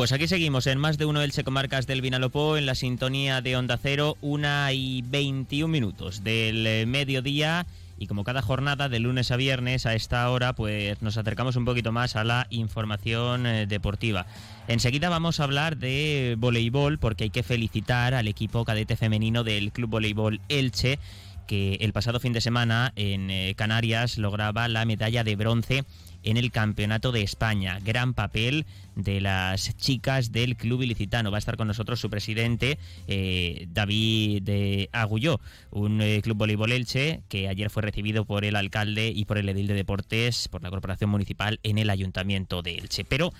Pues aquí seguimos en más de uno del Checomarcas del Vinalopó, en la sintonía de Onda Cero, una y 21 minutos del eh, mediodía. Y como cada jornada, de lunes a viernes, a esta hora, pues nos acercamos un poquito más a la información eh, deportiva. Enseguida vamos a hablar de voleibol, porque hay que felicitar al equipo cadete femenino del Club Voleibol Elche, que el pasado fin de semana en eh, Canarias lograba la medalla de bronce en el Campeonato de España. Gran papel de las chicas del Club Ilicitano. Va a estar con nosotros su presidente, eh, David de Agulló, un eh, club voleibol Elche que ayer fue recibido por el alcalde y por el edil de deportes, por la Corporación Municipal en el Ayuntamiento de Elche. Pero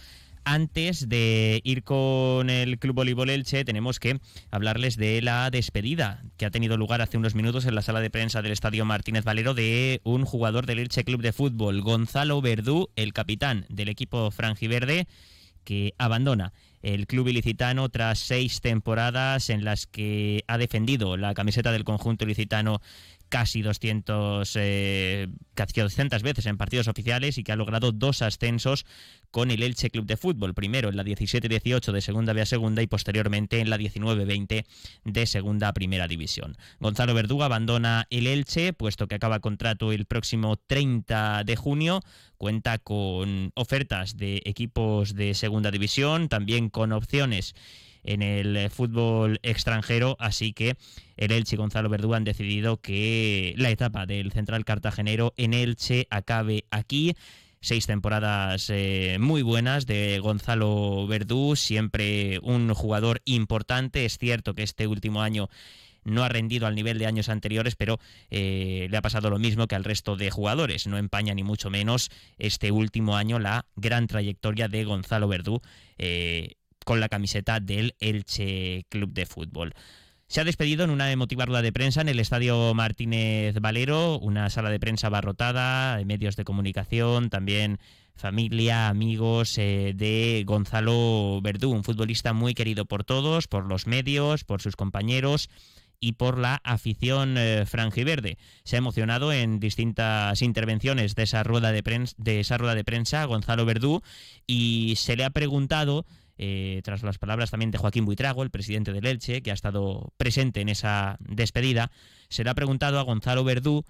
antes de ir con el Club Voleibol Elche, tenemos que hablarles de la despedida que ha tenido lugar hace unos minutos en la sala de prensa del Estadio Martínez Valero de un jugador del Elche Club de Fútbol, Gonzalo Verdú, el capitán del equipo franjiverde, que abandona el club ilicitano tras seis temporadas en las que ha defendido la camiseta del conjunto ilicitano casi 200, eh, casi 200 veces en partidos oficiales y que ha logrado dos ascensos con el Elche Club de Fútbol, primero en la 17-18 de Segunda B a Segunda y posteriormente en la 19-20 de Segunda a Primera División. Gonzalo Verduga abandona el Elche, puesto que acaba contrato el próximo 30 de junio, cuenta con ofertas de equipos de Segunda División, también con opciones en el fútbol extranjero, así que el Elche y Gonzalo Verdú han decidido que la etapa del central cartagenero en Elche acabe aquí seis temporadas eh, muy buenas de Gonzalo Verdú, siempre un jugador importante. Es cierto que este último año no ha rendido al nivel de años anteriores, pero eh, le ha pasado lo mismo que al resto de jugadores. No empaña ni mucho menos este último año la gran trayectoria de Gonzalo Verdú eh, con la camiseta del Elche Club de Fútbol. Se ha despedido en una emotiva rueda de prensa en el Estadio Martínez Valero, una sala de prensa abarrotada, medios de comunicación, también familia, amigos eh, de Gonzalo Verdú, un futbolista muy querido por todos, por los medios, por sus compañeros y por la afición eh, franjiverde. Se ha emocionado en distintas intervenciones de esa rueda de prensa, de esa rueda de prensa Gonzalo Verdú y se le ha preguntado eh, tras las palabras también de Joaquín Buitrago, el presidente del Elche, que ha estado presente en esa despedida, se le ha preguntado a Gonzalo Verdú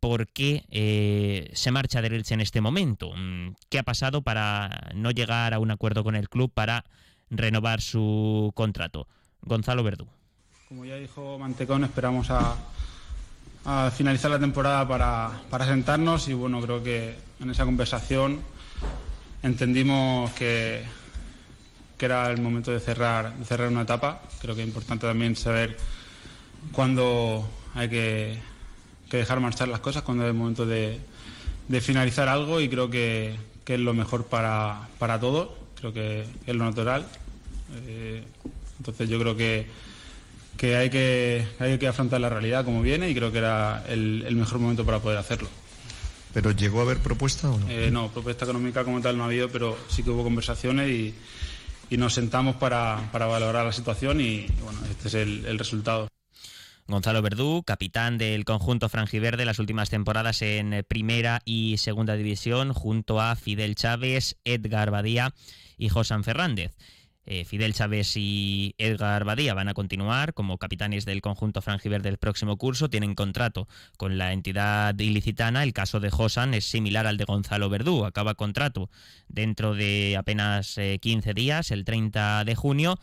por qué eh, se marcha del Elche en este momento. Mm, ¿Qué ha pasado para no llegar a un acuerdo con el club para renovar su contrato? Gonzalo Verdú. Como ya dijo Mantecón, esperamos a, finalizar la temporada para, para sentarnos y bueno, creo que en esa conversación entendimos que que era el momento de cerrar, cerrar una etapa. Creo que es importante también saber cuándo hay que, dejar marchar las cosas, cuándo es el momento de, finalizar algo y creo que, es lo mejor para, todos, creo que es lo natural. Eh, entonces yo creo que, que, hay que hay que afrontar la realidad como viene y creo que era el, mejor momento para poder hacerlo. ¿Pero llegó a haber propuesta o no? Eh, no, propuesta económica como tal no ha habido, pero sí que hubo conversaciones y, y nos sentamos para, valorar la situación y, bueno, este es el, resultado. Gonzalo Verdú, capitán del conjunto franjiverde las últimas temporadas en primera y segunda división, junto a Fidel Chávez, Edgar Badía y Josan Fernández. Eh, Fidel Chávez y Edgar Badía van a continuar como capitanes del conjunto Frangiver del próximo curso. Tienen contrato con la entidad ilicitana. El caso de Josan es similar al de Gonzalo Verdú. Acaba contrato dentro de apenas 15 eh, días, el 30 de junio.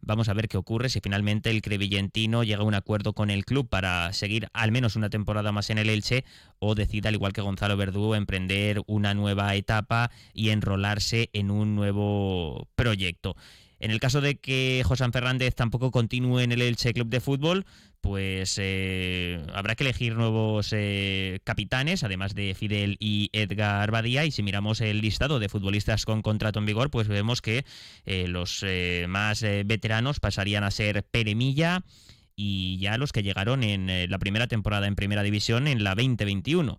Vamos a ver qué ocurre si finalmente el Crevillentino llega a un acuerdo con el club para seguir al menos una temporada más en el Elche o decida, al igual que Gonzalo Verdú, emprender una nueva etapa y enrolarse en un nuevo proyecto. En el caso de que José Fernández tampoco continúe en el Elche Club de Fútbol, pues eh, habrá que elegir nuevos eh, capitanes, además de Fidel y Edgar Badía. Y si miramos el listado de futbolistas con contrato en vigor, pues vemos que eh, los más veteranos pasarían a ser Peremilla y ya los que llegaron en la primera temporada en Primera División en la 2021.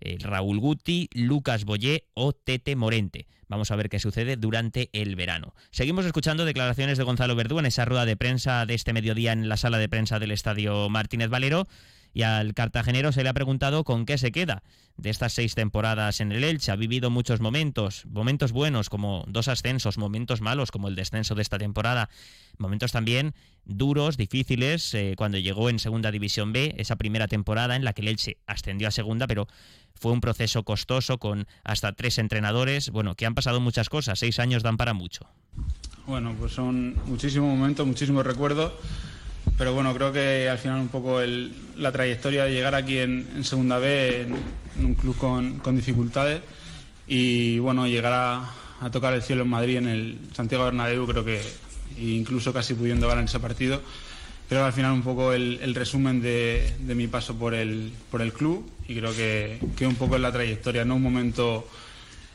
Raúl Guti, Lucas Boyé o Tete Morente. Vamos a ver qué sucede durante el verano. Seguimos escuchando declaraciones de Gonzalo Verdú en esa rueda de prensa de este mediodía en la sala de prensa del Estadio Martínez Valero Y al cartagenero se le ha preguntado con qué se queda de estas seis temporadas en el Elche. Ha vivido muchos momentos, momentos buenos como dos ascensos, momentos malos como el descenso de esta temporada, momentos también duros, difíciles, eh, cuando llegó en Segunda División B, esa primera temporada en la que el Elche ascendió a Segunda, pero fue un proceso costoso con hasta tres entrenadores, bueno, que han pasado muchas cosas, seis años dan para mucho. Bueno, pues son muchísimos momentos, muchísimos recuerdos pero bueno, creo que al final un poco la trayectoria de llegar aquí en, Segunda B, en, un club con, dificultades, y bueno, llegar a, tocar el cielo en Madrid, en el Santiago Bernabéu, creo que incluso casi pudiendo ganar ese partido, creo que al final un poco el, resumen de, mi paso por el, por el club y creo que, que un poco es la trayectoria, no un momento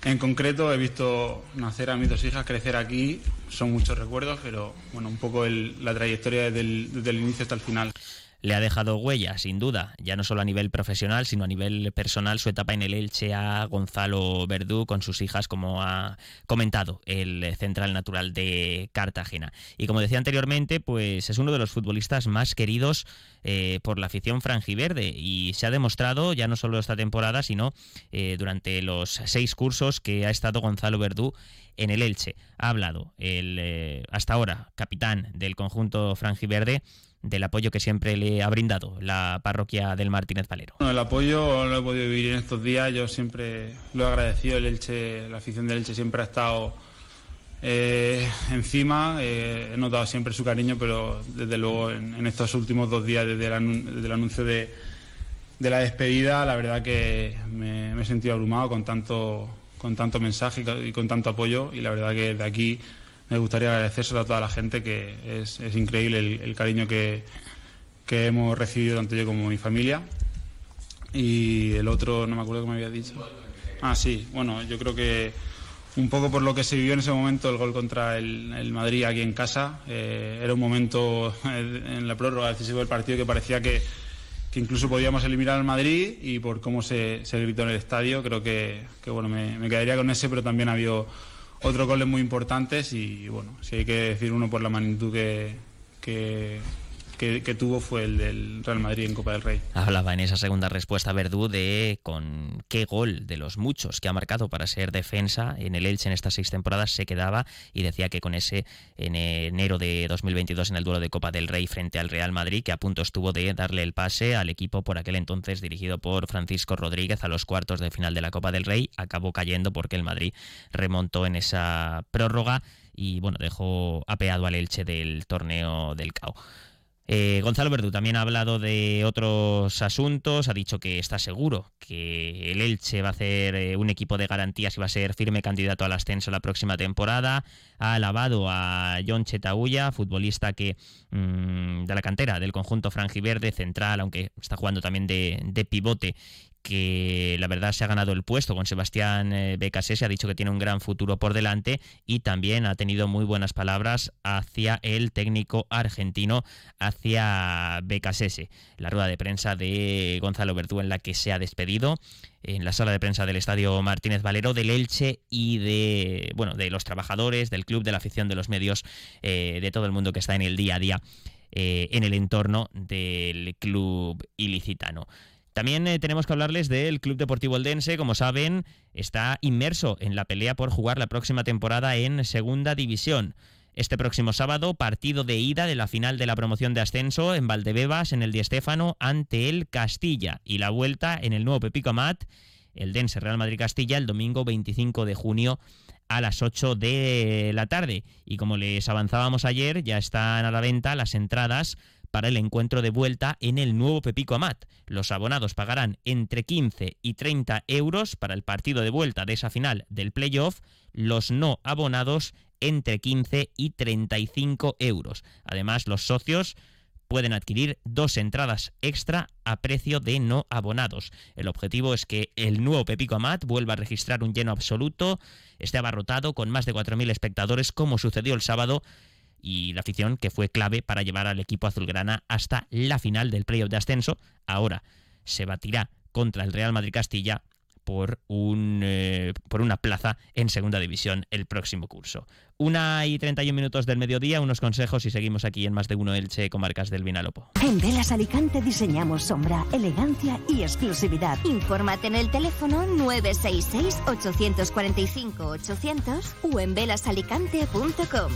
en concreto he visto nacer a mis dos hijas, crecer aquí, son muchos recuerdos, pero bueno, un poco la trayectoria desde el, inicio hasta el final le ha dejado huella, sin duda, ya no solo a nivel profesional, sino a nivel personal, su etapa en el Elche a Gonzalo Verdú con sus hijas, como ha comentado el central natural de Cartagena. Y como decía anteriormente, pues es uno de los futbolistas más queridos eh, por la afición franjiverde y se ha demostrado ya no solo esta temporada, sino eh, durante los seis cursos que ha estado Gonzalo Verdú en el Elche. Ha hablado el eh, hasta ahora capitán del conjunto franjiverde del apoyo que siempre le ha brindado la parroquia del Martínez Valero. el apoyo lo he podido vivir en estos días, yo siempre lo he agradecido, el Elche, la afición del Elche siempre ha estado eh, encima, eh, he notado siempre su cariño, pero desde luego en, estos últimos dos días, desde el, anuncio de, la despedida, la verdad que me, he sentido abrumado con tanto, con tanto mensaje y con tanto apoyo. Y la verdad que de aquí me gustaría agradecérselo a toda la gente, que es, increíble el, cariño que, hemos recibido tanto yo como mi familia. Y el otro, no me acuerdo cómo me había dicho. Ah, sí, bueno, yo creo que un poco por lo que se vivió en ese momento, el gol contra el, Madrid aquí en casa, eh, era un momento en la prórroga decisivo del partido que parecía que, incluso podíamos eliminar al Madrid y por cómo se, gritó en el estadio, creo que, bueno, me, me, quedaría con ese, pero también ha habido otros goles muy importantes y bueno, si hay que decir uno por la magnitud que, que, que, tuvo fue el del Real Madrid en Copa del Rey. Hablaba en esa segunda respuesta Verdú de con qué gol de los muchos que ha marcado para ser defensa en el Elche en estas seis temporadas se quedaba y decía que con ese en enero de 2022 en el duelo de Copa del Rey frente al Real Madrid que a punto estuvo de darle el pase al equipo por aquel entonces dirigido por Francisco Rodríguez a los cuartos de final de la Copa del Rey acabó cayendo porque el Madrid remontó en esa prórroga y bueno, dejó apeado al Elche del torneo del CAO. Eh, Gonzalo Verdú también ha hablado de otros asuntos, ha dicho que está seguro que el Elche va a hacer eh, un equipo de garantías y va a ser firme candidato al ascenso la próxima temporada. Ha alabado a John Chetaulla, futbolista que mm, de la cantera del conjunto franjiverde central, aunque está jugando también de, de pivote que la verdad se ha ganado el puesto con Sebastián eh, se ha dicho que tiene un gran futuro por delante y también ha tenido muy buenas palabras hacia el técnico argentino, hacia Becasese. La rueda de prensa de Gonzalo Verdú en la que se ha despedido en la sala de prensa del Estadio Martínez Valero, del Elche y de, bueno, de los trabajadores, del club, de la afición, de los medios, eh, de todo el mundo que está en el día a día eh, en el entorno del club ilicitano. También eh, tenemos que hablarles del Club Deportivo Eldense. Como saben, está inmerso en la pelea por jugar la próxima temporada en Segunda División. Este próximo sábado, partido de ida de la final de la promoción de ascenso en Valdebebas, en el Di Stéfano, ante el Castilla. Y la vuelta en el nuevo Pepico Amat, el Dense Real Madrid Castilla, el domingo 25 de junio a las 8 de la tarde. Y como les avanzábamos ayer, ya están a la venta las entradas para el encuentro de vuelta en el nuevo Pepico Amat. Los abonados pagarán entre 15 y 30 euros para el partido de vuelta de esa final del playoff, los no abonados entre 15 y 35 euros. Además, los socios pueden adquirir dos entradas extra a precio de no abonados. El objetivo es que el nuevo Pepico Amat vuelva a registrar un lleno absoluto, esté abarrotado con más de 4.000 espectadores como sucedió el sábado y la afición que fue clave para llevar al equipo azulgrana hasta la final del playoff de ascenso. Ahora se batirá contra el Real Madrid Castilla por, un, eh, por una plaza en segunda división el próximo curso. Una y 31 minutos del mediodía, unos consejos y seguimos aquí en más de uno Elche, comarcas del Vinalopó. En Velas Alicante diseñamos sombra, elegancia y exclusividad. Infórmate en el teléfono 966-845-800 o en velasalicante.com.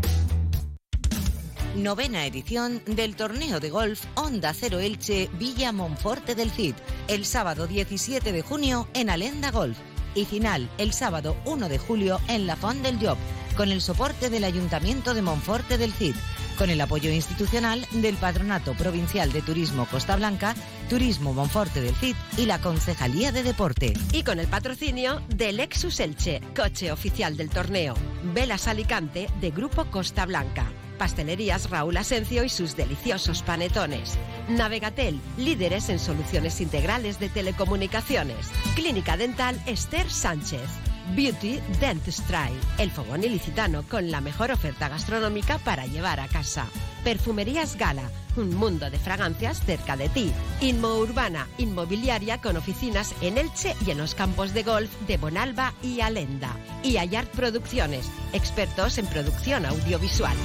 Novena edición del torneo de golf Onda Cero Elche Villa Monforte del Cid, el sábado 17 de junio en Alenda Golf y final el sábado 1 de julio en La Font del Job, con el soporte del Ayuntamiento de Monforte del Cid, con el apoyo institucional del Patronato Provincial de Turismo Costa Blanca, Turismo Monforte del Cid y la Concejalía de Deporte. Y con el patrocinio de Lexus Elche, coche oficial del torneo, Velas Alicante de Grupo Costa Blanca. Pastelerías Raúl Asencio y sus deliciosos panetones. Navegatel, líderes en soluciones integrales de telecomunicaciones. Clínica Dental Esther Sánchez. Beauty Dentistry, el fogón ilicitano con la mejor oferta gastronómica para llevar a casa. Perfumerías Gala, un mundo de fragancias cerca de ti. Inmo Urbana, inmobiliaria con oficinas en Elche y en los campos de golf de Bonalba y Alenda. Y Ayart Producciones, expertos en producción audiovisual.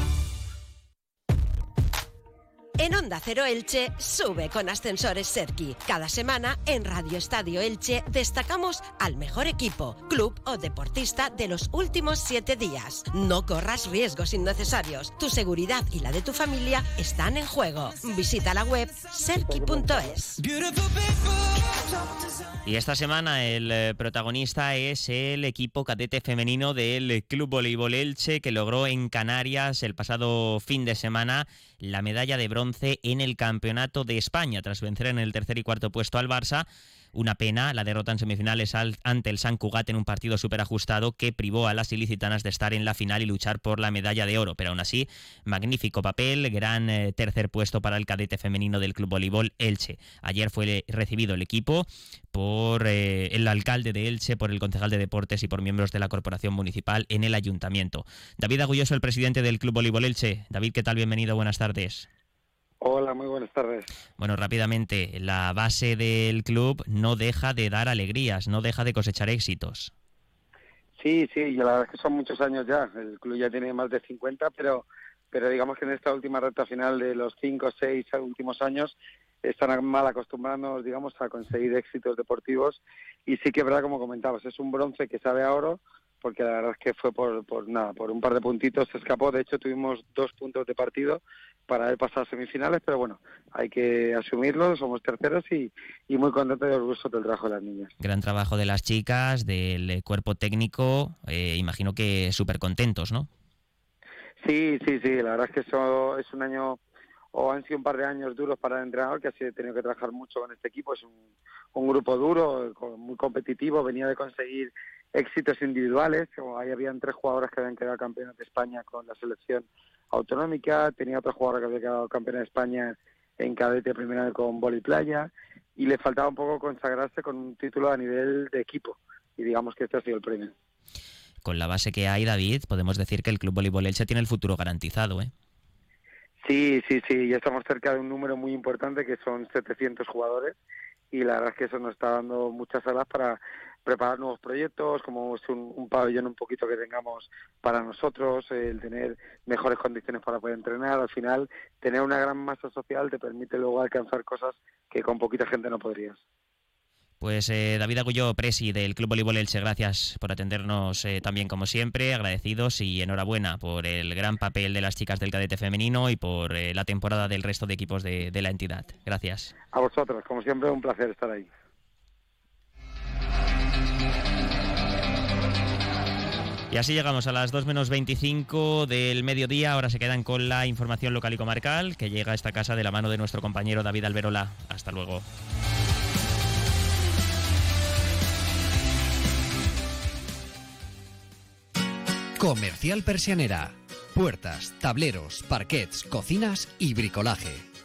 En Onda Cero Elche, sube con ascensores Serki. Cada semana en Radio Estadio Elche destacamos al mejor equipo, club o deportista de los últimos siete días. No corras riesgos innecesarios. Tu seguridad y la de tu familia están en juego. Visita la web serki.es. Y esta semana el eh, protagonista es el equipo cadete femenino del Club Voleibol Elche que logró en Canarias el pasado fin de semana la medalla de bronce en el Campeonato de España tras vencer en el tercer y cuarto puesto al Barça una pena la derrota en semifinales ante el San Cugat en un partido súper ajustado que privó a las ilicitanas de estar en la final y luchar por la medalla de oro. Pero aún así, magnífico papel, gran eh, tercer puesto para el cadete femenino del Club Voleibol Elche. Ayer fue recibido el equipo por eh, el alcalde de Elche, por el concejal de deportes y por miembros de la corporación municipal en el ayuntamiento. David Agulloso, el presidente del Club Voleibol Elche. David, ¿qué tal? Bienvenido, buenas tardes. Hola, muy buenas tardes. Bueno, rápidamente, la base del club no deja de dar alegrías, no deja de cosechar éxitos. Sí, sí, la verdad es que son muchos años ya. El club ya tiene más de 50, pero, pero digamos que en esta última recta final de los 5 o 6 últimos años están mal acostumbrándonos, digamos, a conseguir éxitos deportivos. Y sí que es verdad, como comentabas, es un bronce que sabe a oro, porque la verdad es que fue por, por nada, por un par de puntitos se escapó. De hecho, tuvimos dos puntos de partido para haber pasado a semifinales, pero bueno, hay que asumirlo, somos terceros y, y muy contentos y orgullosos del trabajo de las niñas. Gran trabajo de las chicas, del eh, cuerpo técnico, eh, imagino que súper contentos, ¿no? Sí, sí, sí, la verdad es que eso es un año o han sido un par de años duros para el entrenador, que ha tenido que trabajar mucho con este equipo. Es un, un grupo duro, muy competitivo, venía de conseguir éxitos individuales, como ahí habían tres jugadoras que habían quedado campeonas de España con la selección autonómica, tenía otra jugadora que había quedado campeona de España en cadete primera con boli playa y le faltaba un poco consagrarse con un título a nivel de equipo y digamos que este ha sido el premio. Con la base que hay, David, podemos decir que el Club Voleibol Elche tiene el futuro garantizado, ¿eh? Sí, sí, sí, ya estamos cerca de un número muy importante que son 700 jugadores y la verdad es que eso nos está dando muchas alas para preparar nuevos proyectos, como es un, pabellón un poquito que tengamos para nosotros, el tener mejores condiciones para poder entrenar, al final tener una gran masa social te permite luego alcanzar cosas que con poquita gente no podrías. Pues eh, David Agulló, presi del Club Voleibol Elche, gracias por atendernos eh, también como siempre, agradecidos y enhorabuena por el gran papel de las chicas del cadete femenino y por eh, la temporada del resto de equipos de, de la entidad. Gracias. A vosotros, como siempre, un placer estar ahí. Y así llegamos a las 2 menos 25 del mediodía. Ahora se quedan con la información local y comarcal que llega a esta casa de la mano de nuestro compañero David Alberola. Hasta luego. Comercial Persianera. Puertas, tableros, parquets, cocinas y bricolaje.